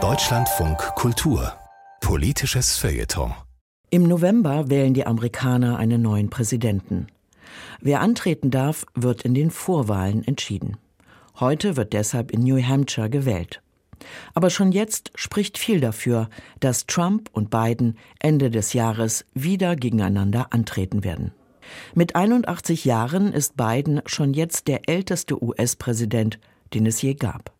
Deutschlandfunk Kultur Politisches Feuilleton Im November wählen die Amerikaner einen neuen Präsidenten. Wer antreten darf, wird in den Vorwahlen entschieden. Heute wird deshalb in New Hampshire gewählt. Aber schon jetzt spricht viel dafür, dass Trump und Biden Ende des Jahres wieder gegeneinander antreten werden. Mit 81 Jahren ist Biden schon jetzt der älteste US-Präsident, den es je gab.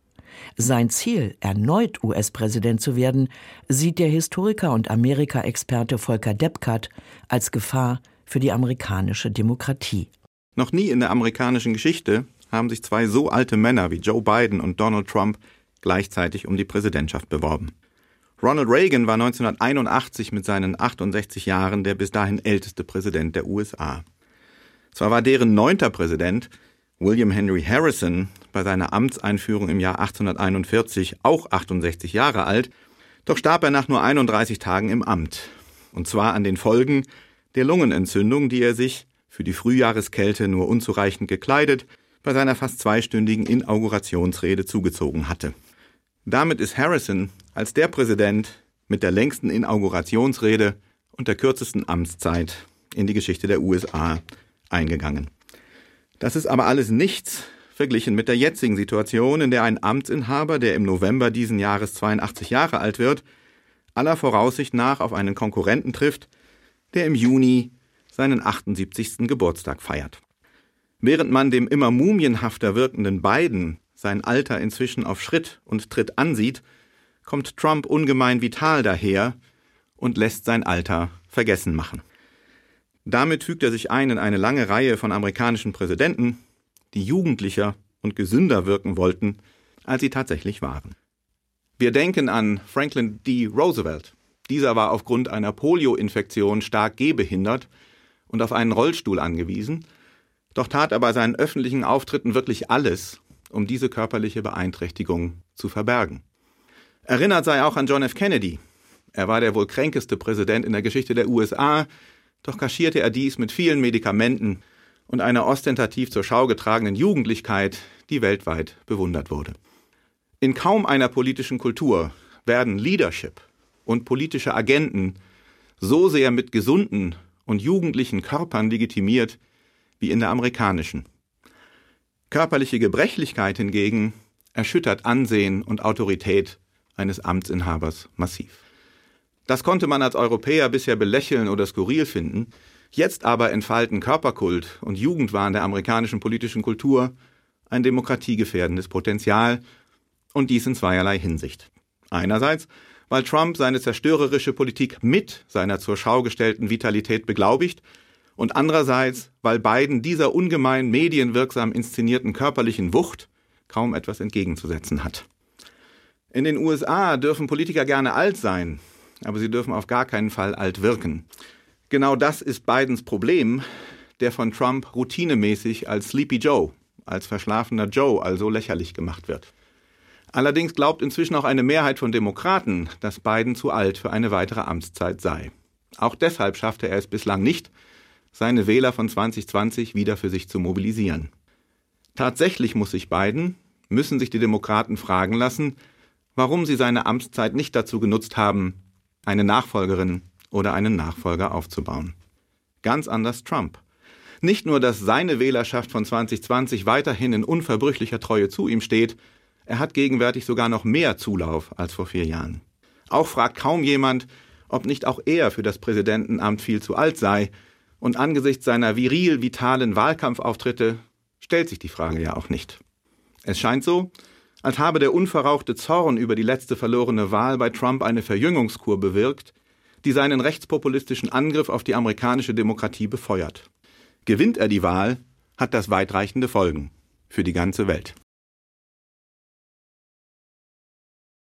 Sein Ziel, erneut US-Präsident zu werden, sieht der Historiker und Amerika-Experte Volker Deppkat als Gefahr für die amerikanische Demokratie. Noch nie in der amerikanischen Geschichte haben sich zwei so alte Männer wie Joe Biden und Donald Trump gleichzeitig um die Präsidentschaft beworben. Ronald Reagan war 1981 mit seinen 68 Jahren der bis dahin älteste Präsident der USA. Zwar war deren neunter Präsident, William Henry Harrison, bei seiner Amtseinführung im Jahr 1841 auch 68 Jahre alt, doch starb er nach nur 31 Tagen im Amt. Und zwar an den Folgen der Lungenentzündung, die er sich, für die Frühjahreskälte nur unzureichend gekleidet, bei seiner fast zweistündigen Inaugurationsrede zugezogen hatte. Damit ist Harrison als der Präsident mit der längsten Inaugurationsrede und der kürzesten Amtszeit in die Geschichte der USA eingegangen. Das ist aber alles nichts verglichen mit der jetzigen Situation, in der ein Amtsinhaber, der im November diesen Jahres 82 Jahre alt wird, aller Voraussicht nach auf einen Konkurrenten trifft, der im Juni seinen 78. Geburtstag feiert. Während man dem immer mumienhafter wirkenden Biden sein Alter inzwischen auf Schritt und Tritt ansieht, kommt Trump ungemein vital daher und lässt sein Alter vergessen machen. Damit fügt er sich ein in eine lange Reihe von amerikanischen Präsidenten, die jugendlicher und gesünder wirken wollten, als sie tatsächlich waren. Wir denken an Franklin D. Roosevelt. Dieser war aufgrund einer Polioinfektion stark gehbehindert und auf einen Rollstuhl angewiesen, doch tat er bei seinen öffentlichen Auftritten wirklich alles, um diese körperliche Beeinträchtigung zu verbergen. Erinnert sei auch an John F. Kennedy. Er war der wohl kränkeste Präsident in der Geschichte der USA, doch kaschierte er dies mit vielen Medikamenten und einer ostentativ zur Schau getragenen Jugendlichkeit, die weltweit bewundert wurde. In kaum einer politischen Kultur werden Leadership und politische Agenten so sehr mit gesunden und jugendlichen Körpern legitimiert wie in der amerikanischen. Körperliche Gebrechlichkeit hingegen erschüttert Ansehen und Autorität eines Amtsinhabers massiv. Das konnte man als Europäer bisher belächeln oder skurril finden, jetzt aber entfalten Körperkult und Jugendwahn der amerikanischen politischen Kultur ein demokratiegefährdendes Potenzial und dies in zweierlei Hinsicht. Einerseits, weil Trump seine zerstörerische Politik mit seiner zur Schau gestellten Vitalität beglaubigt und andererseits, weil Biden dieser ungemein medienwirksam inszenierten körperlichen Wucht kaum etwas entgegenzusetzen hat. In den USA dürfen Politiker gerne alt sein, aber sie dürfen auf gar keinen Fall alt wirken. Genau das ist Bidens Problem, der von Trump routinemäßig als Sleepy Joe, als verschlafener Joe also lächerlich gemacht wird. Allerdings glaubt inzwischen auch eine Mehrheit von Demokraten, dass Biden zu alt für eine weitere Amtszeit sei. Auch deshalb schaffte er es bislang nicht, seine Wähler von 2020 wieder für sich zu mobilisieren. Tatsächlich muss sich Biden, müssen sich die Demokraten fragen lassen, warum sie seine Amtszeit nicht dazu genutzt haben, eine Nachfolgerin oder einen Nachfolger aufzubauen. Ganz anders Trump. Nicht nur, dass seine Wählerschaft von 2020 weiterhin in unverbrüchlicher Treue zu ihm steht, er hat gegenwärtig sogar noch mehr Zulauf als vor vier Jahren. Auch fragt kaum jemand, ob nicht auch er für das Präsidentenamt viel zu alt sei und angesichts seiner viril vitalen Wahlkampfauftritte stellt sich die Frage ja auch nicht. Es scheint so, als habe der unverrauchte Zorn über die letzte verlorene Wahl bei Trump eine Verjüngungskur bewirkt, die seinen rechtspopulistischen Angriff auf die amerikanische Demokratie befeuert. Gewinnt er die Wahl, hat das weitreichende Folgen für die ganze Welt.